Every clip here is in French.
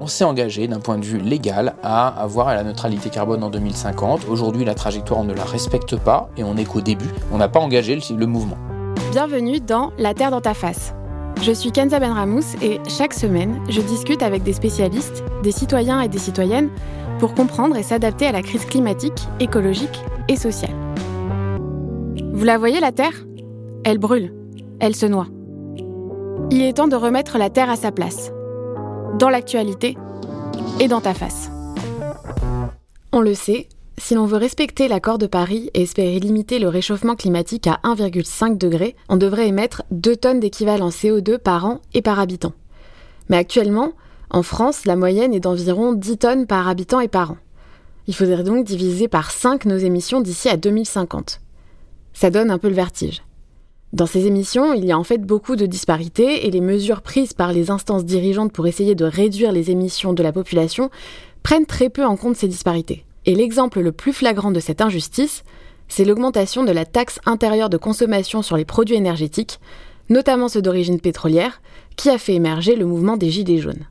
On s'est engagé d'un point de vue légal à avoir la neutralité carbone en 2050. Aujourd'hui, la trajectoire, on ne la respecte pas et on n'est qu'au début. On n'a pas engagé le, mouvement. Bienvenue dans La Terre dans ta face. Je suis Kenza Benramous et chaque semaine, je discute avec des spécialistes, des citoyens et des citoyennes pour comprendre et s'adapter à la crise climatique, écologique et sociale. Vous la voyez, la Terre? Elle brûle, elle se noie. Il est temps de remettre la Terre à sa place dans l'actualité et dans ta face. On le sait, si l'on veut respecter l'accord de Paris et espérer limiter le réchauffement climatique à 1,5 degré, on devrait émettre 2 tonnes d'équivalent CO2 par an et par habitant. Mais actuellement, en France, la moyenne est d'environ 10 tonnes par habitant et par an. Il faudrait donc diviser par 5 nos émissions d'ici à 2050. Ça donne un peu le vertige. Dans ces émissions, il y a en fait beaucoup de disparités et les mesures prises par les instances dirigeantes pour essayer de réduire les émissions de la population prennent très peu en compte ces disparités. Et l'exemple le plus flagrant de cette injustice, c'est l'augmentation de la taxe intérieure de consommation sur les produits énergétiques, notamment ceux d'origine pétrolière, qui a fait émerger le mouvement des Gilets jaunes.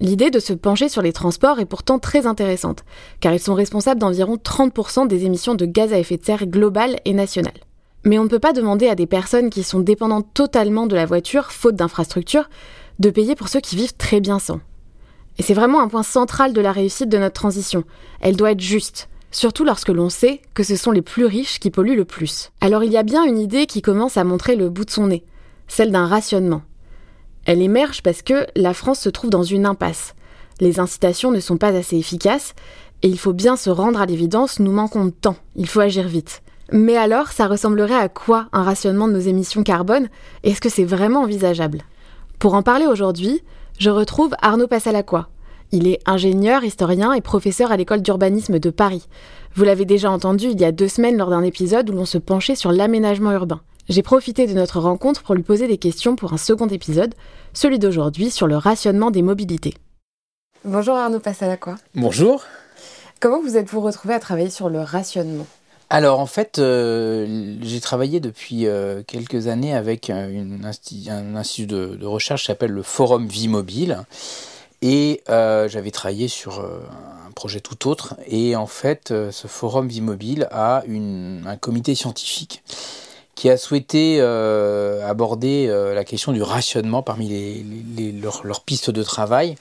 L'idée de se pencher sur les transports est pourtant très intéressante, car ils sont responsables d'environ 30% des émissions de gaz à effet de serre globales et nationales. Mais on ne peut pas demander à des personnes qui sont dépendantes totalement de la voiture, faute d'infrastructures, de payer pour ceux qui vivent très bien sans. Et c'est vraiment un point central de la réussite de notre transition. Elle doit être juste, surtout lorsque l'on sait que ce sont les plus riches qui polluent le plus. Alors il y a bien une idée qui commence à montrer le bout de son nez, celle d'un rationnement. Elle émerge parce que la France se trouve dans une impasse. Les incitations ne sont pas assez efficaces, et il faut bien se rendre à l'évidence, nous manquons de temps, il faut agir vite. Mais alors, ça ressemblerait à quoi un rationnement de nos émissions carbone? Est-ce que c'est vraiment envisageable? Pour en parler aujourd'hui, je retrouve Arnaud Passalacqua. Il est ingénieur, historien et professeur à l'école d'urbanisme de Paris. Vous l'avez déjà entendu il y a deux semaines lors d'un épisode où l'on se penchait sur l'aménagement urbain. J'ai profité de notre rencontre pour lui poser des questions pour un second épisode, celui d'aujourd'hui sur le rationnement des mobilités. Bonjour Arnaud Passalacqua. Bonjour. Comment vous êtes-vous retrouvé à travailler sur le rationnement? Alors en fait, euh, j'ai travaillé depuis euh, quelques années avec un, institut de, recherche qui s'appelle le Forum Vie Mobile. Et euh, j'avais travaillé sur un projet tout autre. Et en fait, ce Forum Vie Mobile a un comité scientifique qui a souhaité aborder la question du rationnement parmi leurs pistes de travail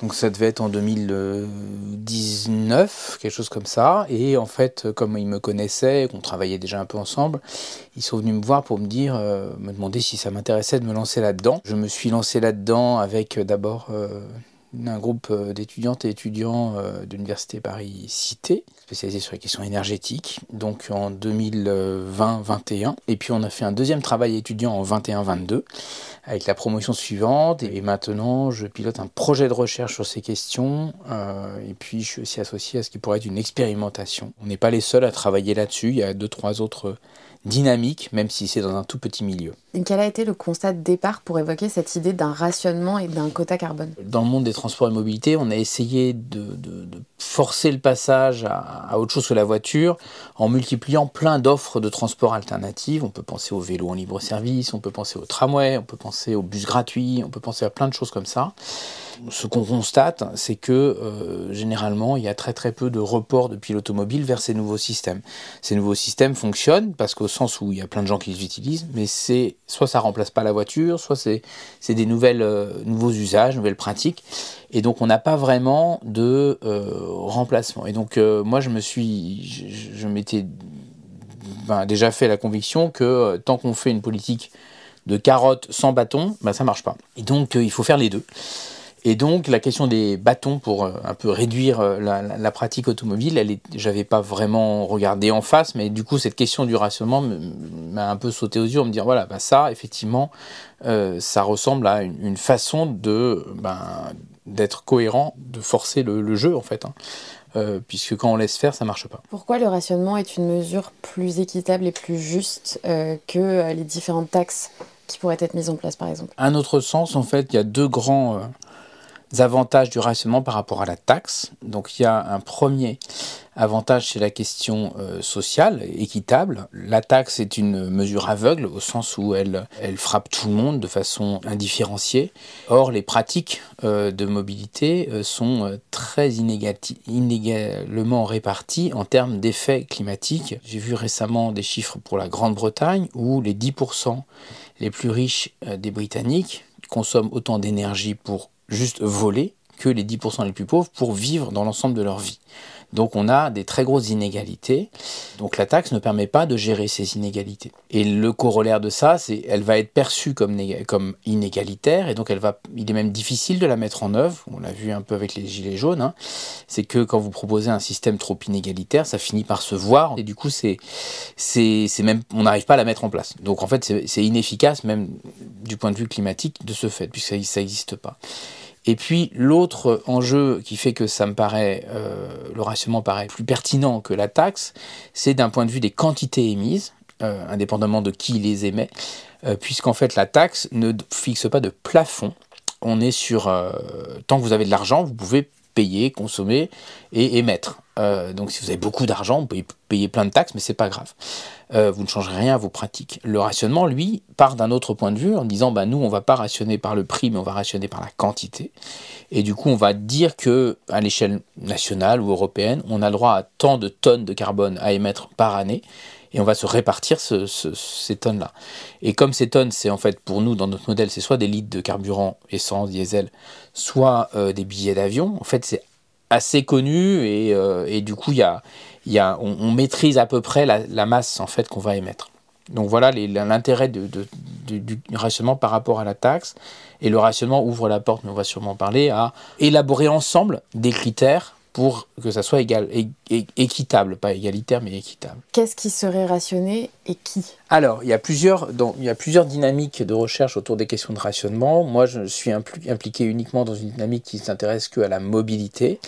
donc ça devait être en 2019, quelque chose comme ça. Et en fait, comme ils me connaissaient, qu'on travaillait déjà un peu ensemble, ils sont venus me voir pour me dire, euh, me demander si ça m'intéressait de me lancer là-dedans. Je me suis lancé là-dedans avec euh, d'abord euh, un groupe d'étudiantes et étudiants de l'Université Paris-Cité, spécialisé sur les questions énergétiques, donc en 2020-21. Et puis on a fait un deuxième travail étudiant en 21-22 avec la promotion suivante. Et maintenant, je pilote un projet de recherche sur ces questions. Euh, et puis, je suis aussi associé à ce qui pourrait être une expérimentation. On n'est pas les seuls à travailler là-dessus. Il y a deux, trois autres dynamiques, même si c'est dans un tout petit milieu. Et quel a été le constat de départ pour évoquer cette idée d'un rationnement et d'un quota carbone? Dans le monde des transports et mobilité, on a essayé de, forcer le passage à, à, autre chose que la voiture en multipliant plein d'offres de transport alternatives. On peut penser au vélo en libre service, on peut penser au tramway, on peut penser au bus gratuit, on peut penser à plein de choses comme ça. Ce qu'on constate, c'est que euh, généralement, il y a très très peu de report depuis l'automobile vers ces nouveaux systèmes. Ces nouveaux systèmes fonctionnent parce qu'au sens où il y a plein de gens qui les utilisent, mais c'est soit ça remplace pas la voiture, soit c'est des nouvelles, euh, nouveaux usages, nouvelles pratiques. Et donc on n'a pas vraiment de euh, remplacement. Et donc moi je me suis, je, m'étais ben, déjà fait la conviction que tant qu'on fait une politique de carottes sans bâton, bah, ça marche pas. Et donc, il faut faire les deux. Et donc, la question des bâtons pour euh, un peu réduire euh, la, pratique automobile, elle j'avais pas vraiment regardé en face, mais du coup, cette question du rationnement m'a un peu sauté aux yeux, en me dire voilà, bah, ça, effectivement, ça ressemble à une, façon de ben, d'être cohérent, de forcer le, jeu en fait. Hein. Euh, puisque quand on laisse faire, ça marche pas. Pourquoi le rationnement est une mesure plus équitable et plus juste euh, que euh, les différentes taxes qui pourraient être mises en place, par exemple? Un autre sens, en fait, il y a deux grands, avantages du rationnement par rapport à la taxe. Donc il y a un premier avantage, c'est la question euh, sociale, équitable. La taxe est une mesure aveugle au sens où elle, frappe tout le monde de façon indifférenciée. Or, les pratiques euh, de mobilité euh, sont très inégalement réparties en termes d'effets climatiques. J'ai vu récemment des chiffres pour la Grande-Bretagne où les 10% les plus riches des Britanniques consomment autant d'énergie pour juste voler que les 10% les plus pauvres pour vivre dans l'ensemble de leur vie. Donc on a des très grosses inégalités. Donc la taxe ne permet pas de gérer ces inégalités. Et le corollaire de ça, c'est elle va être perçue comme, inégalitaire et donc elle va, il est même difficile de la mettre en œuvre. On l'a vu un peu avec les gilets jaunes. Hein. C'est que quand vous proposez un système trop inégalitaire, ça finit par se voir et du coup c'est, même, on n'arrive pas à la mettre en place. Donc en fait c'est inefficace même du point de vue climatique de ce fait puisque ça n'existe pas. Et puis l'autre enjeu qui fait que ça me paraît, euh, le rationnement paraît plus pertinent que la taxe, c'est d'un point de vue des quantités émises, euh, indépendamment de qui les émet, euh, puisqu'en fait la taxe ne fixe pas de plafond. On est sur, tant que vous avez de l'argent, vous pouvez payer, consommer et émettre. Euh, donc si vous avez beaucoup d'argent, vous pouvez payer plein de taxes, mais c'est pas grave. Euh, vous ne changerez rien à vos pratiques. Le rationnement, lui, part d'un autre point de vue en disant bah, nous, on va pas rationner par le prix, mais on va rationner par la quantité. Et du coup, on va dire que à l'échelle nationale ou européenne, on a le droit à tant de tonnes de carbone à émettre par année. Et on va se répartir ces tonnes-là. Et comme ces tonnes, c'est en fait pour nous, dans notre modèle, c'est soit des litres de carburant, essence, diesel, soit euh, des billets d'avion. En fait, c'est assez connu et, euh, du coup, y y a, on, maîtrise à peu près la, masse en fait qu'on va émettre. Donc voilà l'intérêt du rationnement par rapport à la taxe. Et le rationnement ouvre la porte, mais on va sûrement parler, à élaborer ensemble des critères pour que ça soit égal, équitable, pas égalitaire, mais équitable. Qu'est-ce qui serait rationné et qui? Alors, il y, a plusieurs, il y a plusieurs dynamiques de recherche autour des questions de rationnement. Moi, je suis impliqué uniquement dans une dynamique qui s'intéresse qu'à la mobilité.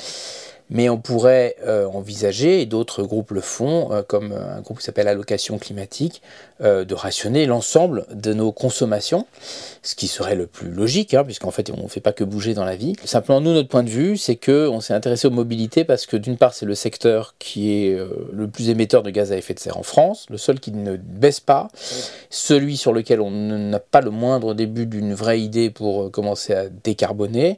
Mais on pourrait euh, envisager, et d'autres groupes le font, euh, comme euh, un groupe qui s'appelle Allocation climatique, de rationner l'ensemble de nos consommations, ce qui serait le plus logique, hein, puisqu'en fait on ne fait pas que bouger dans la vie. Simplement, nous, notre point de vue, c'est qu'on s'est intéressé aux mobilités parce que d'une part, c'est le secteur qui est le plus émetteur de gaz à effet de serre en France, le seul qui ne baisse pas, celui sur lequel on n'a pas le moindre début d'une vraie idée pour commencer à décarboner.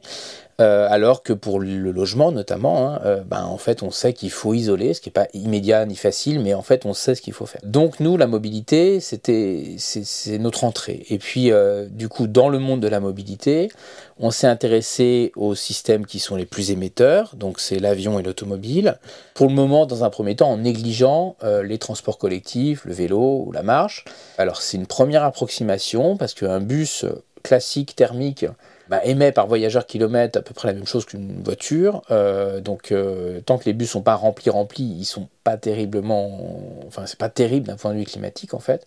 Euh, alors que pour le logement notamment, hein, euh, ben, en fait on sait qu'il faut isoler, ce qui n'est pas immédiat ni facile, mais en fait on sait ce qu'il faut faire. Donc nous, la mobilité, c'était c'est notre entrée. Et puis euh, du coup, dans le monde de la mobilité, on s'est intéressé aux systèmes qui sont les plus émetteurs, donc c'est l'avion et l'automobile. Pour le moment, dans un premier temps, en négligeant les transports collectifs, le vélo ou la marche. Alors c'est une première approximation parce qu'un bus classique thermique bah, émet par voyageur kilomètre à peu près la même chose qu'une voiture. Euh, donc euh, tant que les bus sont pas remplis remplis, ils sont pas terriblement, enfin c'est pas terrible d'un point de vue climatique en fait.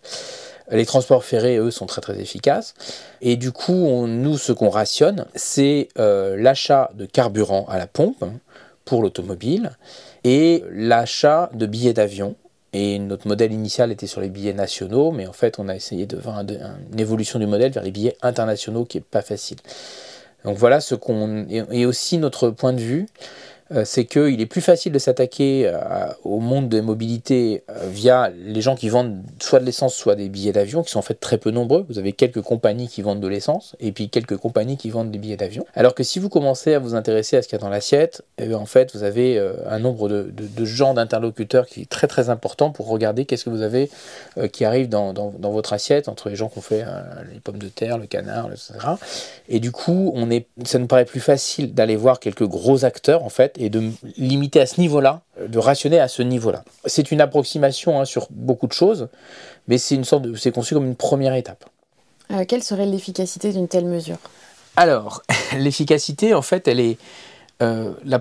Les transports ferrés, eux, sont très très efficaces. Et du coup, nous, ce qu'on rationne, c'est euh, l'achat de carburant à la pompe hein, pour l'automobile et l'achat de billets d'avion et notre modèle initial était sur les billets nationaux, mais en fait, on a essayé de faire une évolution du modèle vers les billets internationaux qui n'est pas facile. Donc voilà ce qu'on. Et aussi notre point de vue c'est qu'il est plus facile de s'attaquer euh, au monde des mobilités euh, via les gens qui vendent soit de l'essence, soit des billets d'avion, qui sont en fait très peu nombreux. Vous avez quelques compagnies qui vendent de l'essence, et puis quelques compagnies qui vendent des billets d'avion. Alors que si vous commencez à vous intéresser à ce qu'il y a dans l'assiette, eh en fait, vous avez un nombre de, de, gens d'interlocuteurs qui est très très important pour regarder qu'est-ce que vous avez qui arrive dans, dans, dans, votre assiette, entre les gens qui ont fait les pommes de terre, le canard, etc. Et du coup, on est, ça nous paraît plus facile d'aller voir quelques gros acteurs, en fait, et de limiter à ce niveau-là, de rationner à ce niveau-là. C'est une approximation hein, sur beaucoup de choses, mais c'est une sorte de, c'est conçu comme une première étape. Euh, quelle serait l'efficacité d'une telle mesure? Alors, l'efficacité, en fait, elle est euh, la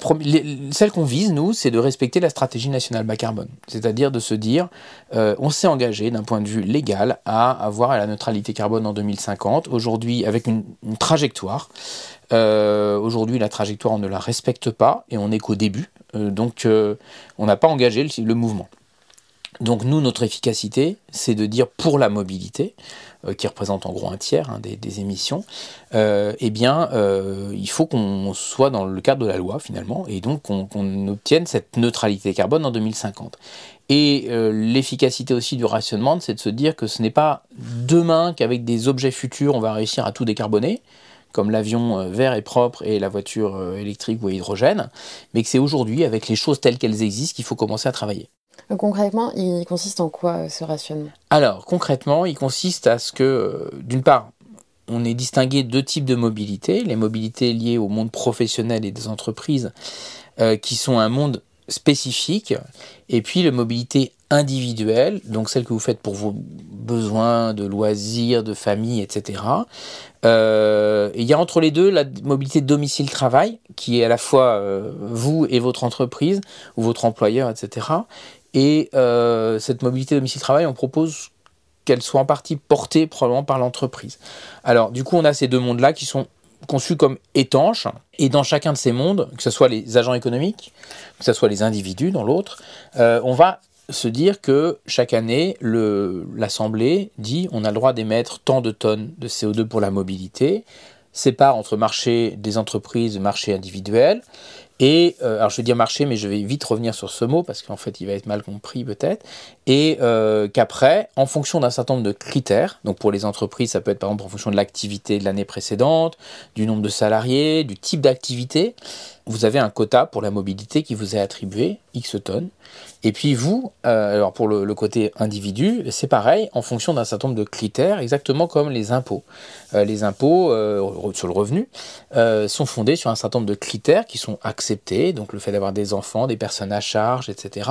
celle qu'on vise, nous, c'est de respecter la stratégie nationale bas carbone. C'est-à-dire de se dire, euh, on s'est engagé d'un point de vue légal à avoir la neutralité carbone en 2050, aujourd'hui avec une, trajectoire. Euh, aujourd'hui, la trajectoire, on ne la respecte pas et on n'est qu'au début. donc, on n'a pas engagé le, mouvement. Donc nous, notre efficacité, c'est de dire pour la mobilité, euh, qui représente en gros un tiers hein, des, émissions, euh, eh bien, euh, il faut qu'on soit dans le cadre de la loi finalement, et donc qu'on obtienne cette neutralité carbone en 2050. Et l'efficacité aussi du rationnement, c'est de se dire que ce n'est pas demain qu'avec des objets futurs, on va réussir à tout décarboner, comme l'avion vert et propre et la voiture électrique ou à hydrogène, mais que c'est aujourd'hui, avec les choses telles qu'elles existent, qu'il faut commencer à travailler. Concrètement, il consiste en quoi euh, ce rationnement? Alors, concrètement, il consiste à ce que, euh, d'une part, on ait distingué deux types de mobilité, les mobilités liées au monde professionnel et des entreprises, euh, qui sont un monde spécifique, et puis la mobilité individuelle, donc celle que vous faites pour vos besoins de loisirs, de famille, etc. il y a entre les deux la mobilité domicile-travail, qui est à la fois vous et votre entreprise, ou votre employeur, etc. Et euh, cette mobilité domicile-travail, on propose qu'elle soit en partie portée probablement par l'entreprise. Alors, du coup, on a ces deux mondes-là qui sont conçus comme étanches. Et dans chacun de ces mondes, que ce soit les agents économiques, que ce soit les individus dans l'autre, euh, on va se dire que chaque année, l'Assemblée dit on a le droit d'émettre tant de tonnes de CO2 pour la mobilité, sépare entre marché des entreprises marché individuel. Et euh, alors je vais dire marché, mais je vais vite revenir sur ce mot parce qu'en fait il va être mal compris peut-être. Et euh, qu'après, en fonction d'un certain nombre de critères, donc pour les entreprises, ça peut être par exemple en fonction de l'activité de l'année précédente, du nombre de salariés, du type d'activité, vous avez un quota pour la mobilité qui vous est attribué, X tonnes. Et puis vous, euh, alors pour le, côté individu, c'est pareil, en fonction d'un certain nombre de critères, exactement comme les impôts. Euh, les impôts euh, sur le revenu sont fondés sur un certain nombre de critères qui sont acceptés, donc le fait d'avoir des enfants, des personnes à charge, etc.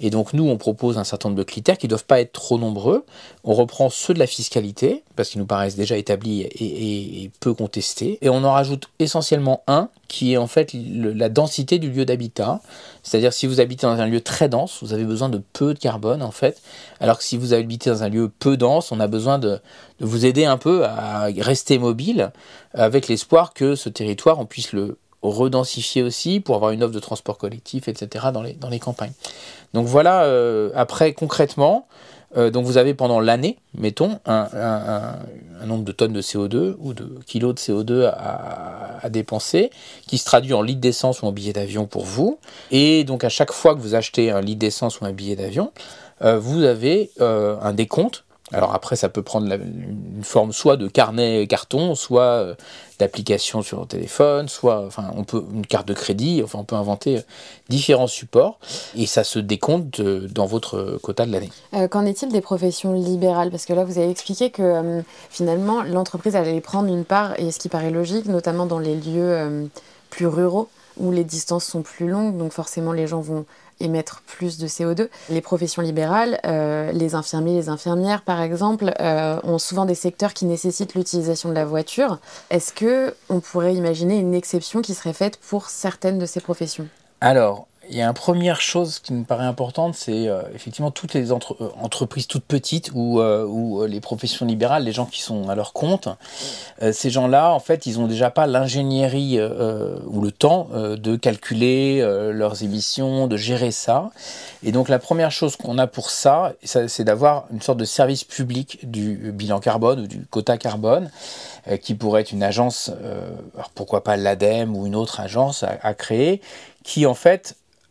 Et donc nous, on propose un certain nombre de critères qui ne doivent pas être trop nombreux. On reprend ceux de la fiscalité, parce qu'ils nous paraissent déjà établis et, et peu contestés, et on en rajoute essentiellement un qui est en fait la densité du lieu d'habitat. C'est-à-dire si vous habitez dans un lieu très vous avez besoin de peu de carbone en fait, alors que si vous habitez dans un lieu peu dense, on a besoin de, vous aider un peu à rester mobile, avec l'espoir que ce territoire, on puisse le redensifier aussi pour avoir une offre de transport collectif, etc. dans les, dans les campagnes. Donc voilà, euh, après concrètement, euh, donc vous avez pendant l'année, mettons, un, nombre de tonnes de CO2 ou de kilos de CO2 à, dépenser, qui se traduit en litres d'essence ou en billet d'avion pour vous. Et donc à chaque fois que vous achetez un litre d'essence ou un billet d'avion, euh, vous avez euh, un décompte alors après, ça peut prendre une forme soit de carnet carton, soit euh, d'application sur téléphone, soit enfin on peut une carte de crédit, enfin on peut inventer euh, différents supports et ça se décompte euh, dans votre quota de l'année. Qu'en est-il des professions libérales? Parce que là vous avez expliqué que finalement l'entreprise allait prendre une part et ce qui paraît logique, notamment dans les lieux plus ruraux où les distances sont plus longues, donc forcément les gens vont émettre plus de CO2. Les professions libérales, euh, les infirmiers, les infirmières par exemple, euh, ont souvent des secteurs qui nécessitent l'utilisation de la voiture. Est-ce que on pourrait imaginer une exception qui serait faite pour certaines de ces professions? Alors, il y a une première chose qui me paraît importante, c'est euh, effectivement toutes les euh, entreprises toutes petites ou, euh, les professions libérales, les gens qui sont à leur compte. ces gens-là, en fait, ils n'ont déjà pas l'ingénierie ou le temps de calculer leurs émissions, de gérer ça. Et donc la première chose qu'on a pour ça, c'est d'avoir une sorte de service public du bilan carbone ou du quota carbone qui pourrait être une agence, pourquoi pas l'ADEME ou une autre agence à créer, qui en fait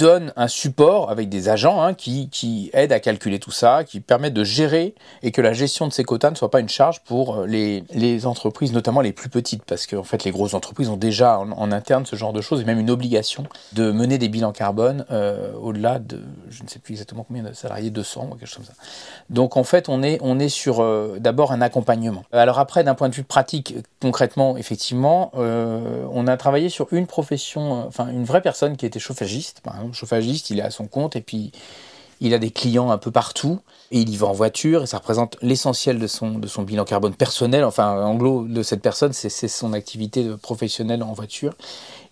donne un support avec des agents hein, qui, qui, aident à calculer tout ça, qui permettent de gérer et que la gestion de ces quotas ne soit pas une charge pour euh, les, les entreprises, notamment les plus petites, parce qu'en en fait les grosses entreprises ont déjà en, interne ce genre de choses et même une obligation de mener des bilans carbone euh, au-delà de, je ne sais plus exactement combien de salariés, 200 ou quelque chose comme ça. Donc en fait on est, on est sur euh, d'abord un accompagnement. Alors après d'un point de vue pratique, concrètement, effectivement, on a travaillé sur une profession, enfin une vraie personne qui était chauffagiste, par exemple, chauffagiste, il est à son compte et puis il a des clients un peu partout et il y va en voiture et ça représente l'essentiel de son, de son bilan carbone personnel. Enfin, en gros, de cette personne, c'est son activité professionnelle en voiture.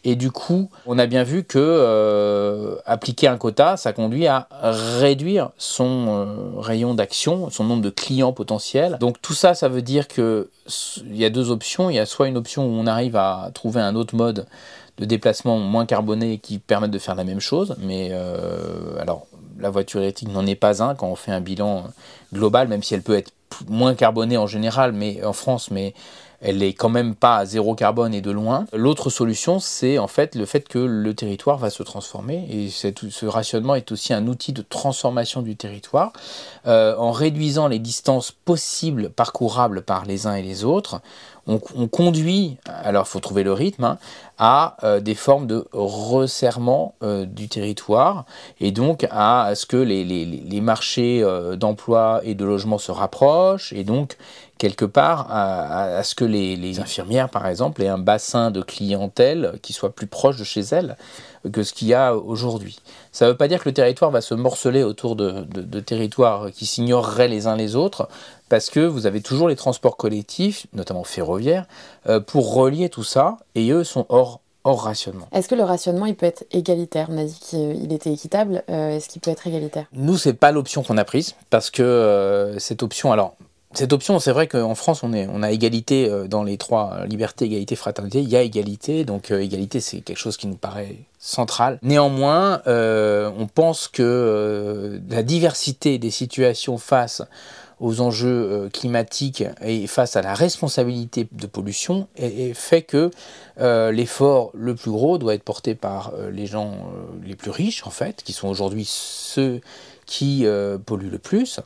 Et du coup, on a bien vu que euh, appliquer un quota, ça conduit à réduire son euh, rayon d'action, son nombre de clients potentiels. Donc tout ça, ça veut dire que il y a deux options. Il y a soit une option où on arrive à trouver un autre mode de déplacement moins carboné qui permettent de faire la même chose. Mais euh, alors, la voiture électrique n'en est pas un quand on fait un bilan global, même si elle peut être moins carbonée en général, mais en France, mais elle est quand même pas zéro carbone et de loin. L'autre solution, c'est en fait le fait que le territoire va se transformer et ce rationnement est aussi un outil de transformation du territoire euh, en réduisant les distances possibles parcourables par les uns et les autres. On, conduit, alors il faut trouver le rythme, hein, à euh, des formes de resserrement euh, du territoire et donc à, ce que les, les, les marchés d'emploi et de logement se rapprochent et donc quelque part à, ce que les, infirmières, par exemple, aient un bassin de clientèle qui soit plus proche de chez elles que ce qu'il y a aujourd'hui. Ça ne veut pas dire que le territoire va se morceler autour de, territoires qui s'ignoreraient les uns les autres, parce que vous avez toujours les transports collectifs, notamment ferroviaires, euh, pour relier tout ça, et eux sont hors hors rationnement. Est-ce que le rationnement il peut être égalitaire? On a dit qu'il était équitable. Euh, est-ce qu'il peut être égalitaire? Nous, c'est pas l'option qu'on a prise parce que euh, cette option, alors cette option, c'est vrai qu'en France, on, a égalité euh, dans les trois euh, libertés, égalité, fraternité. Il y a égalité, donc euh, égalité, c'est quelque chose qui nous paraît central. Néanmoins, on pense que la diversité des situations face aux enjeux climatiques et face à la responsabilité de pollution fait que l'effort le plus gros doit être porté par les gens les plus riches, en fait, qui sont aujourd'hui ceux qui polluent le plus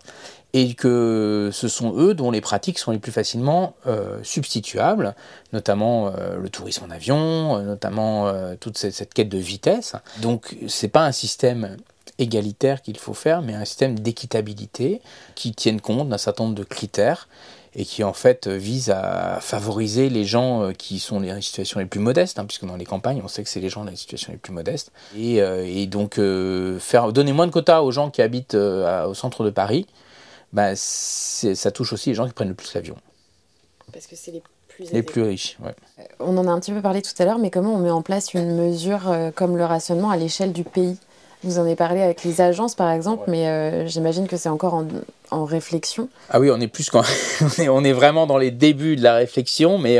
et que ce sont eux dont les pratiques sont les plus facilement euh, substituables, notamment euh, le tourisme en avion, euh, notamment toute cette, quête de vitesse. Donc c'est pas un système égalitaire qu'il faut faire, mais un système d'équitabilité qui tienne compte d'un certain nombre de critères et qui en fait vise à favoriser les gens qui sont les situations les plus modestes, hein, puisque dans les campagnes, on sait que c'est les gens dans les situations les plus modestes, et, et donc faire donner moins de quotas aux gens qui habitent au centre de Paris, bah, ça touche aussi les gens qui prennent le plus l'avion. Parce que c'est les plus, les plus riches. Ouais. Euh, on en a un petit peu parlé tout à l'heure, mais comment on met en place une mesure euh, comme le rationnement à l'échelle du pays? Vous en avez parlé avec les agences, par exemple, mais euh, j'imagine que c'est encore en, en, réflexion. Ah oui, on est plus quand on, est, on est vraiment dans les débuts de la réflexion, mais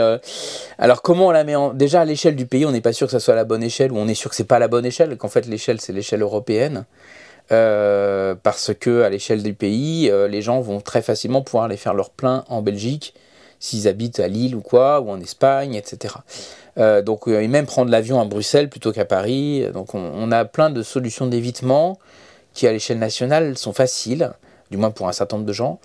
alors comment on la met en... déjà à l'échelle du pays On n'est pas sûr que ça soit la bonne échelle, ou on est sûr que c'est pas la bonne échelle, qu'en fait l'échelle c'est l'échelle européenne. Euh, parce que à l'échelle du pays, euh, les gens vont très facilement pouvoir aller faire leur plein en Belgique s'ils habitent à Lille ou quoi, ou en Espagne, etc. Euh, donc, et même prendre l'avion à Bruxelles plutôt qu'à Paris. Donc, on, a plein de solutions d'évitement qui, à l'échelle nationale, sont faciles du moins pour un certain nombre de gens.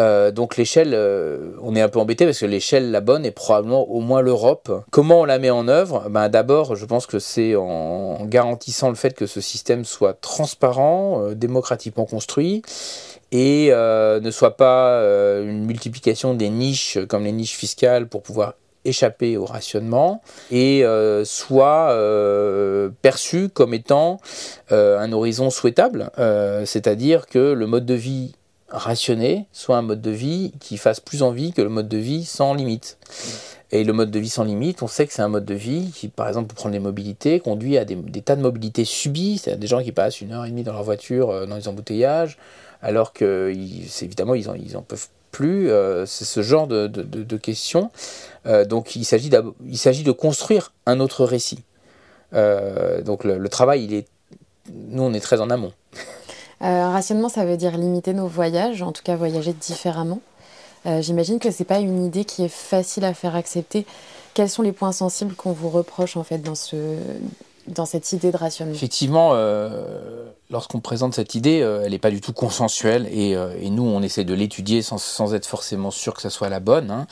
Euh, donc l'échelle, euh, on est un peu embêté parce que l'échelle la bonne est probablement au moins l'Europe. Comment on la met en œuvre? Ben, D'abord, je pense que c'est en garantissant le fait que ce système soit transparent, euh, démocratiquement construit et ne soit pas une multiplication des niches comme les niches fiscales pour pouvoir échapper au rationnement et euh, soit euh, perçu comme étant euh, un horizon souhaitable, c'est-à-dire que le mode de vie rationné soit un mode de vie qui fasse plus envie que le mode de vie sans limite. Et le mode de vie sans limite, on sait que c'est un mode de vie qui, par exemple, pour prendre les mobilités, conduit à des, tas de mobilités subies, c'est-à-dire des gens qui passent une heure et demie dans leur voiture dans les embouteillages, alors que, évidemment, ils ils en peuvent plus. c'est ce genre de, de, de questions euh, donc il s'agit, de construire un autre récit. Euh, donc le, travail, il est, nous, on est très en amont. Euh, rationnement, ça veut dire limiter nos voyages, en tout cas voyager différemment. J'imagine que c'est pas une idée qui est facile à faire accepter. Quels sont les points sensibles qu'on vous reproche en fait dans ce dans cette idée de rationnement? Effectivement, lorsqu'on présente cette idée, elle n'est pas du tout consensuelle et, et, nous, on essaie de l'étudier sans, être forcément sûr que ça soit la bonne. Hein.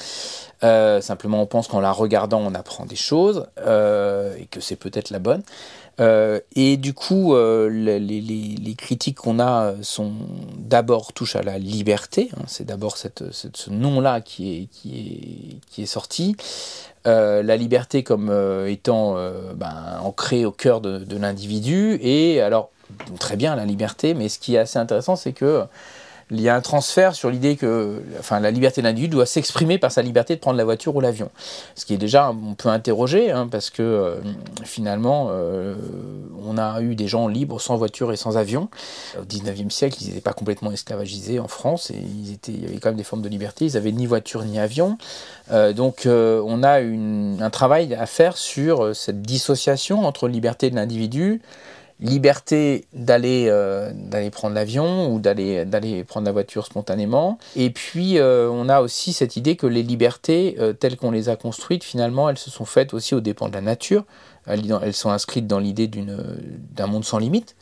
Euh, simplement, on pense qu'en la regardant, on apprend des choses euh, et que c'est peut-être la bonne. Euh, et du coup, les, critiques qu'on a sont d'abord touchent à la liberté. Hein. c'est d'abord ce nom-là qui est sorti. la liberté comme étant ben, ancrée au cœur de, de l'individu. Et alors, très bien la liberté, mais ce qui est assez intéressant, c'est que il y a un transfert sur l'idée que enfin, la liberté de l'individu doit s'exprimer par sa liberté de prendre la voiture ou l'avion. Ce qui est déjà, on peut interroger, hein, parce que euh, finalement, euh, on a eu des gens libres sans voiture et sans avion. Au 19e siècle, ils n'étaient pas complètement esclavagisés en France, et ils étaient, il y avait quand même des formes de liberté. Ils n'avaient ni voiture ni avion. Euh, donc on a un travail à faire sur cette dissociation entre liberté de l'individu liberté d'aller euh, d'aller prendre l'avion ou d'aller prendre la voiture spontanément. Et puis euh, on a aussi cette idée que les libertés euh, telles qu'on les a construites finalement elles se sont faites aussi aux dépens de la nature. Elles, sont inscrites dans l'idée d'un monde sans limite.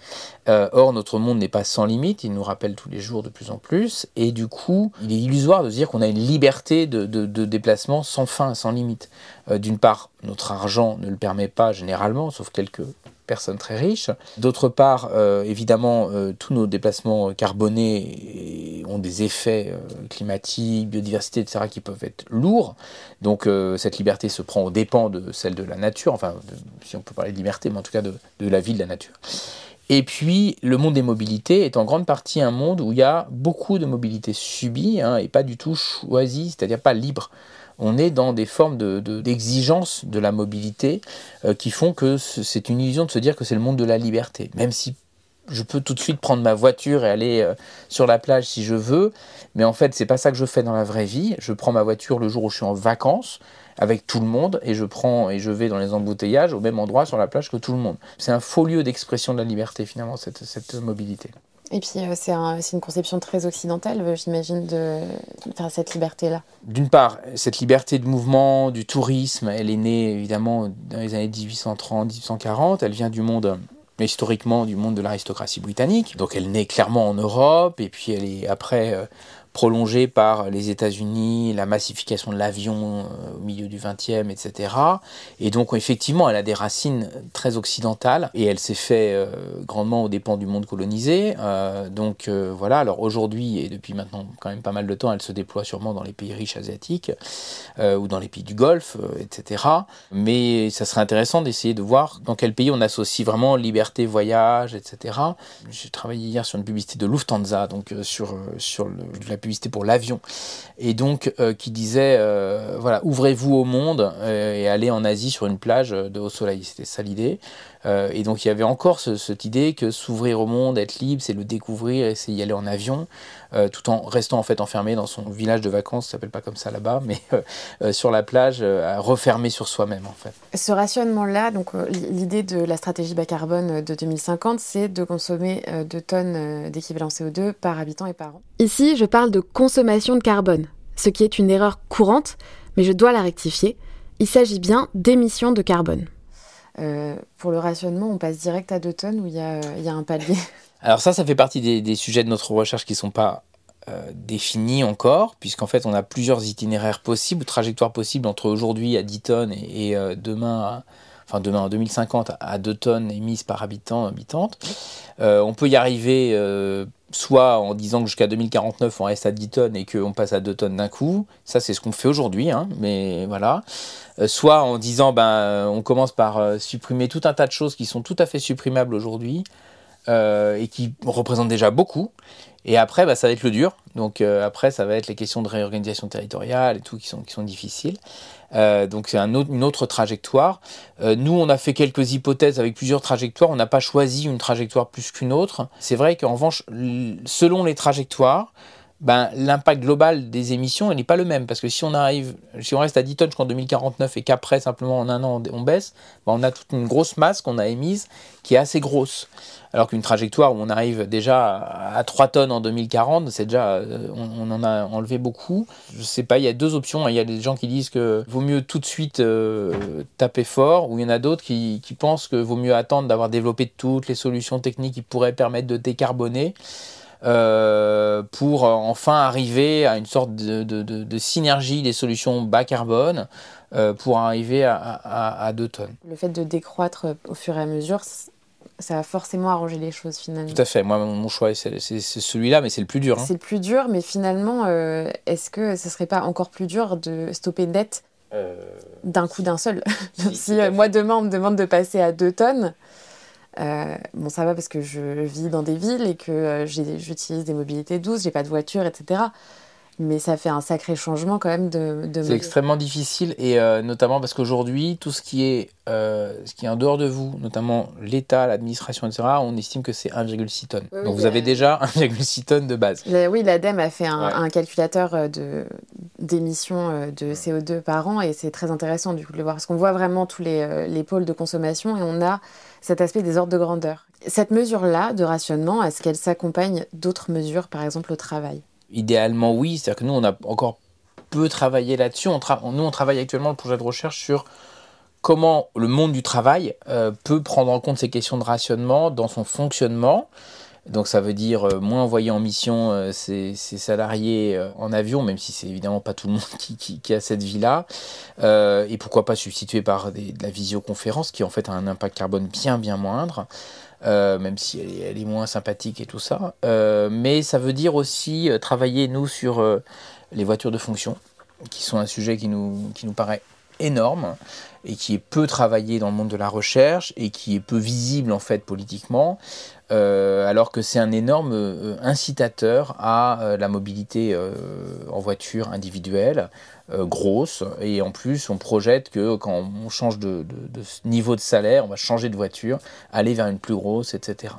or, notre monde n'est pas sans limite, il nous rappelle tous les jours de plus en plus. Et du coup, il est illusoire de se dire qu'on a une liberté de, de, déplacement sans fin, sans limite. D'une part, notre argent ne le permet pas généralement, sauf quelques personnes très riches. D'autre part, euh, évidemment, euh, tous nos déplacements carbonés ont des effets euh, climatiques, biodiversité, etc., qui peuvent être lourds. Donc cette liberté se prend aux dépens de celle de la nature, enfin, si on peut parler de liberté, mais en tout cas de, la vie, de la nature. Et puis, le monde des mobilités est en grande partie un monde où il y a beaucoup de mobilité subie hein, et pas du tout choisie, c'est-à-dire pas libre on est dans des formes d'exigence de, la mobilité euh, qui font que c'est une illusion de se dire que c'est le monde de la liberté. Même si je peux tout de suite prendre ma voiture et aller euh, sur la plage si je veux, mais en fait, c'est pas ça que je fais dans la vraie vie. Je prends ma voiture le jour où je suis en vacances avec tout le monde et je prends et je vais dans les embouteillages au même endroit sur la plage que tout le monde. C'est un faux lieu d'expression de la liberté finalement cette mobilité. Et puis euh, c'est une conception très occidentale, euh, j'imagine, de faire cette liberté-là. D'une part, cette liberté de mouvement, du tourisme, elle est née évidemment dans les années 1830-1840. Elle vient du monde historiquement du monde de l'aristocratie britannique. Donc elle naît clairement en Europe et puis elle est après euh, prolongée par les États-Unis, la massification de l'avion euh, au milieu du XXe, etc. Et donc effectivement, elle a des racines très occidentales et elle s'est fait euh, grandement aux dépens du monde colonisé. Euh, donc voilà, alors aujourd'hui et depuis maintenant quand même pas mal de temps, elle se déploie sûrement dans les pays riches asiatiques ou dans les pays du Golfe, etc. Mais ça serait intéressant d'essayer de voir dans quel pays on associe vraiment liberté, voyage, etc. J'ai travaillé hier sur une publicité de Lufthansa, donc sur, sur la publicité publicité pour l'avion, et donc euh, qui disait euh, voilà, ouvrez-vous au monde euh, et allez en Asie sur une plage de haut soleil. C'était ça l'idée. Et donc il y avait encore cette idée que s'ouvrir au monde, être libre, c'est le découvrir et c'est y aller en avion, tout en restant en fait enfermé dans son village de vacances, ça s'appelle pas comme ça là-bas, mais sur la plage, refermé sur soi-même en fait. Ce rationnement-là, donc l'idée de la stratégie bas carbone de 2050, c'est de consommer 2 tonnes d'équivalent CO2 par habitant et par an. Ici, je parle de consommation de carbone, ce qui est une erreur courante, mais je dois la rectifier. Il s'agit bien d'émissions de carbone. Euh, pour le rationnement, on passe direct à 2 tonnes où il y a, un palier Alors ça, ça fait partie des, sujets de notre recherche qui ne sont pas euh, définis encore, puisqu'en fait, on a plusieurs itinéraires possibles, trajectoires possibles entre aujourd'hui à 10 tonnes et, euh, demain enfin demain en 2050 à 2 tonnes émises par habitant, habitante. on peut y arriver soit en disant que jusqu'à 2049 on reste à 10 tonnes et qu'on passe à 2 tonnes d'un coup, ça c'est ce qu'on fait aujourd'hui, hein, mais voilà. Euh, soit en disant ben on commence par euh, supprimer tout un tas de choses qui sont tout à fait supprimables aujourd'hui euh, et qui représentent déjà beaucoup. Et après, bah, ça va être le dur. Donc après, ça va être les questions de réorganisation territoriale et tout qui qui sont difficiles. Euh, donc c'est un une autre trajectoire. Euh, nous, on a fait quelques hypothèses avec plusieurs trajectoires. On n'a pas choisi une trajectoire plus qu'une autre. C'est vrai qu'en revanche, selon les trajectoires, ben, l'impact global des émissions n'est pas le même. Parce que si on arrive, si on reste à 10 tonnes jusqu'en 2049 et qu'après, simplement en un an, on baisse, ben, on a toute une grosse masse qu'on a émise qui est assez grosse. Alors qu'une trajectoire où on arrive déjà à 3 tonnes en 2040, c'est déjà, euh, on, en a enlevé beaucoup. Je sais pas, il y a deux options. Il y a des gens qui disent que vaut mieux tout de suite euh, taper fort, ou il y en a d'autres qui, qui pensent que vaut mieux attendre d'avoir développé toutes les solutions techniques qui pourraient permettre de décarboner. Euh, pour enfin arriver à une sorte de, synergie des solutions bas carbone euh, pour arriver à, 2 tonnes. Le fait de décroître au fur et à mesure, ça a forcément arrangé les choses finalement. Tout à fait. Moi, mon choix, c'est celui-là, mais c'est le plus dur. Hein. C'est le plus dur, mais finalement, euh, est-ce que ce serait pas encore plus dur de stopper net d'un coup d'un seul? Si, moi, demain, on me demande de passer à 2 tonnes, euh, bon, ça va parce que je vis dans des villes et que euh, j'utilise des mobilités douces, j'ai pas de voiture, etc. mais ça fait un sacré changement quand même de. c'est extrêmement difficile et euh, notamment parce qu'aujourd'hui tout ce qui est ce qui est en dehors de vous, notamment l'État, l'administration, etc. On estime que c'est 1,6 tonnes. Donc vous avez déjà 1,6 tonnes de base. oui, l'ADEME a fait un, calculateur de d'émissions de CO2 par an et c'est très intéressant du coup de le voir parce qu'on voit vraiment tous les, les pôles de consommation et on a cet aspect des ordres de grandeur. Cette mesure-là de rationnement, est-ce qu'elle s'accompagne d'autres mesures, par exemple au travail? Idéalement, oui. C'est-à-dire que nous, on a encore peu travaillé là-dessus. On nous, on travaille actuellement le projet de recherche sur comment le monde du travail euh, peut prendre en compte ces questions de rationnement dans son fonctionnement. Donc ça veut dire euh, moins envoyer en mission euh, ses, salariés en avion, même si c'est évidemment pas tout le monde qui, a cette vie-là. et pourquoi pas substituer par de la visioconférence qui en fait a un impact carbone bien bien moindre. Euh, même si elle est, moins sympathique et tout ça. Euh, mais ça veut dire aussi euh, travailler, nous, sur les voitures de fonction, qui sont un sujet qui nous paraît énorme et qui est peu travaillé dans le monde de la recherche et qui est peu visible en fait politiquement, alors que c'est un énorme incitateur à la mobilité en voiture individuelle, euh, grosse. Et en plus, on projette que quand on change de, niveau de salaire, on va changer de voiture, aller vers une plus grosse, etc.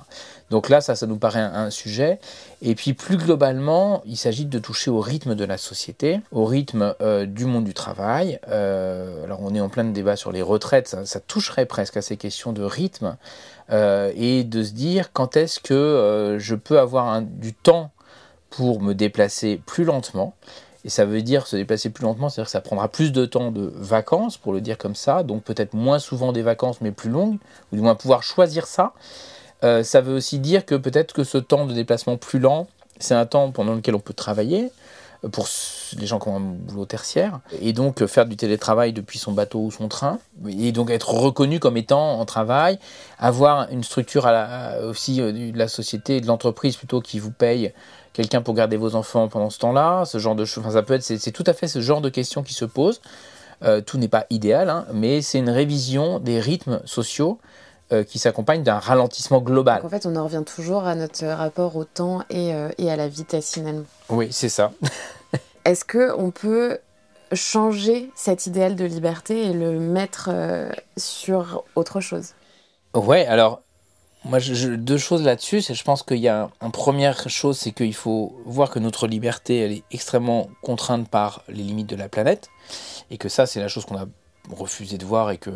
Donc là, ça, ça nous paraît un, sujet. Et puis plus globalement, il s'agit de toucher au rythme de la société, au rythme euh, du monde du travail. Euh, alors on est en plein de sur les retraites, ça, toucherait presque à ces questions de rythme. et de se dire quand est-ce que je peux avoir du temps pour me déplacer plus lentement et ça veut dire se déplacer plus lentement, c'est-à-dire que ça prendra plus de temps de vacances, pour le dire comme ça, donc peut-être moins souvent des vacances mais plus longues, ou du moins pouvoir choisir ça. Euh, ça veut aussi dire que peut-être que ce temps de déplacement plus lent, c'est un temps pendant lequel on peut travailler, euh, pour les gens qui ont un boulot tertiaire, et donc euh, faire du télétravail depuis son bateau ou son train, et donc être reconnu comme étant en travail, avoir une structure la, aussi de la société de l'entreprise plutôt qui vous paye quelqu'un pour garder vos enfants pendant ce temps-là, ce genre de choses. ça peut être, c'est tout à fait ce genre de questions qui se posent. Euh, tout n'est pas idéal, hein, mais c'est une révision des rythmes sociaux euh, qui s'accompagne d'un ralentissement global. en fait, on en revient toujours à notre rapport au temps et, euh, et à la vitesse finalement. Oui, c'est ça. Est-ce que on peut changer cet idéal de liberté et le mettre sur autre chose? Ouais, alors moi, je, deux choses là-dessus. C'est, je pense qu'il y a une première chose, c'est qu'il faut voir que notre liberté, elle est extrêmement contrainte par les limites de la planète, et que ça, c'est la chose qu'on a refusé de voir et que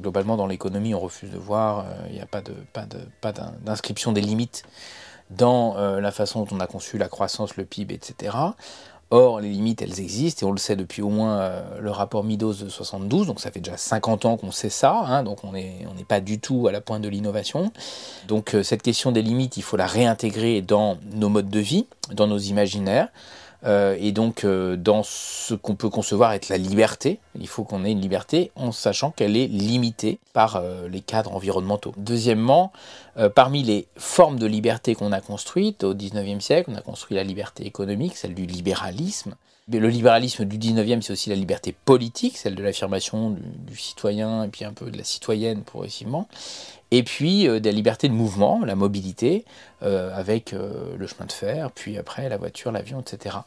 globalement dans l'économie on refuse de voir. Euh, il n'y a pas de pas d'inscription des limites dans euh, la façon dont on a conçu la croissance, le PIB, etc. Or, les limites, elles existent, et on le sait depuis au moins euh, le rapport Midos de 72, donc ça fait déjà 50 ans qu'on sait ça, hein, donc on n'est on pas du tout à la pointe de l'innovation. Donc euh, cette question des limites, il faut la réintégrer dans nos modes de vie, dans nos imaginaires. Euh, et donc euh, dans ce qu'on peut concevoir être la liberté, il faut qu'on ait une liberté en sachant qu'elle est limitée par euh, les cadres environnementaux. Deuxièmement, parmi les formes de liberté qu'on a construites au 19e siècle, on a construit la liberté économique, celle du libéralisme. Le libéralisme du 19e, c'est aussi la liberté politique, celle de l'affirmation du, citoyen et puis un peu de la citoyenne progressivement et puis euh, des libertés de mouvement, la mobilité, euh, avec euh, le chemin de fer, puis après la voiture, l'avion, etc.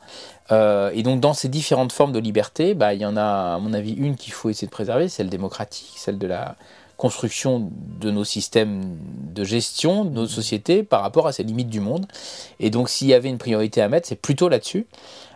et donc dans ces différentes formes de liberté, bah, il y en a, à mon avis, une qu'il faut essayer de préserver, celle démocratique, celle de la construction de nos systèmes de gestion de nos sociétés par rapport à ces limites du monde. Et donc s'il y avait une priorité à mettre, c'est plutôt là-dessus.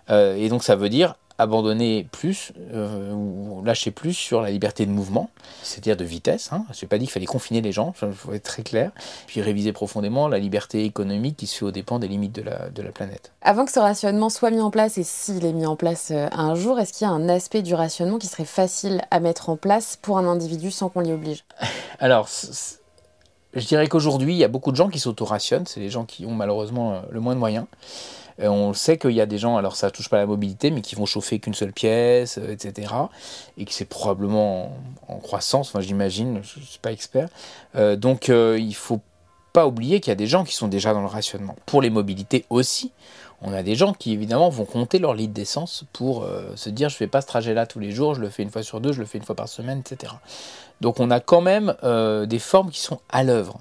Et donc ça veut dire abandonner plus euh, ou lâcher plus sur la liberté de mouvement, c'est-à-dire de vitesse. Hein. Je n'ai pas dit qu'il fallait confiner les gens, il faut être très clair. Puis réviser profondément la liberté économique qui se fait au dépens des limites de la, de la planète. Avant que ce rationnement soit mis en place, et s'il est mis en place euh, un jour, est-ce qu'il y a un aspect du rationnement qui serait facile à mettre en place pour un individu sans qu'on l'y oblige? Alors, je dirais qu'aujourd'hui, il y a beaucoup de gens qui s'auto-rationnent, c'est les gens qui ont malheureusement euh, le moins de moyens. Euh, on sait qu'il y a des gens, alors ça touche pas la mobilité, mais qui vont chauffer qu'une seule pièce, euh, etc. Et que c'est probablement en, croissance, enfin j'imagine, je ne suis pas expert. Euh, donc il faut pas oublier qu'il y a des gens qui sont déjà dans le rationnement. Pour les mobilités aussi, on a des gens qui évidemment vont compter leur litre d'essence pour se dire je fais pas ce trajet-là tous les jours, je le fais une fois sur deux, je le fais une fois par semaine, etc. Donc on a quand même des formes qui sont à l'œuvre.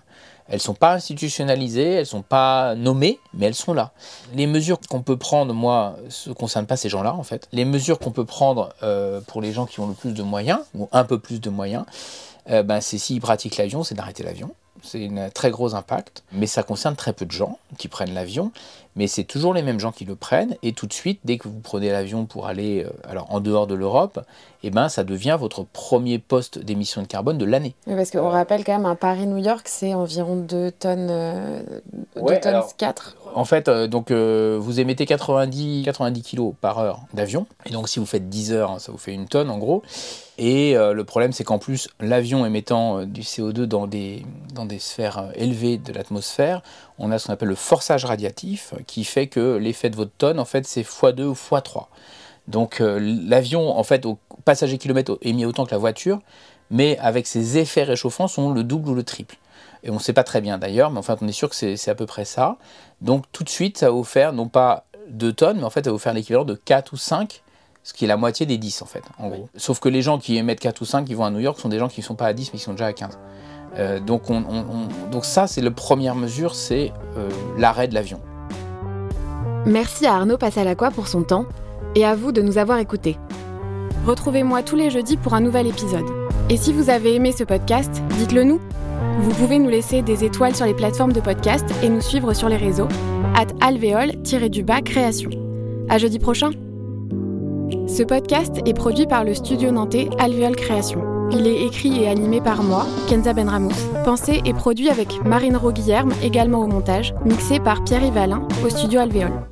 Elles sont pas institutionnalisées, elles sont pas nommées, mais elles sont là. Les mesures qu'on peut prendre, moi, ne concernent pas ces gens-là en fait. Les mesures qu'on peut prendre euh, pour les gens qui ont le plus de moyens ou un peu plus de moyens, euh, ben, c'est s'ils pratiquent l'avion, c'est d'arrêter l'avion. C'est un très gros impact, mais ça concerne très peu de gens qui prennent l'avion, mais c'est toujours les mêmes gens qui le prennent, et tout de suite, dès que vous prenez l'avion pour aller euh, alors, en dehors de l'Europe, eh ben, ça devient votre premier poste d'émission de carbone de l'année. parce qu'on rappelle quand même, un Paris-New York, c'est environ 2 tonnes, euh, 2 tonnes 4. En fait, euh, donc, euh, vous émettez 90, 90 kg par heure d'avion, et donc si vous faites 10 heures, ça vous fait une tonne en gros. Et le problème, c'est qu'en plus, l'avion émettant du CO2 dans des, dans des sphères élevées de l'atmosphère, on a ce qu'on appelle le forçage radiatif, qui fait que l'effet de votre tonne, en fait, c'est x2 ou x3. Donc euh, l'avion, en fait, au passager kilomètre émet autant que la voiture, mais avec ses effets réchauffants, sont le double ou le triple. Et on ne sait pas très bien d'ailleurs, mais enfin, on est sûr que c'est à peu près ça. Donc tout de suite, ça va vous faire non pas 2 tonnes, mais en fait, ça va vous faire l'équivalent de 4 ou 5 ce qui est la moitié des 10 en fait, en gros. Sauf que les gens qui émettent 4 ou 5 qui vont à New York sont des gens qui ne sont pas à 10 mais qui sont déjà à 15. Euh, donc, on, donc ça, c'est la première mesure, c'est euh, l'arrêt de l'avion. Merci à Arnaud Passalacqua pour son temps et à vous de nous avoir écoutés. Retrouvez-moi tous les jeudis pour un nouvel épisode. Et si vous avez aimé ce podcast, dites-le nous. Vous pouvez nous laisser des étoiles sur les plateformes de podcast et nous suivre sur les réseaux at alvéole-du-bas création. À jeudi prochain. Ce podcast est produit par le studio nantais Alvéole Création. Il est écrit et animé par moi, Kenza Benramous. Pensé et produit avec Marine Roguillerme, également au montage, mixé par Pierre Yvalin au studio Alvéole.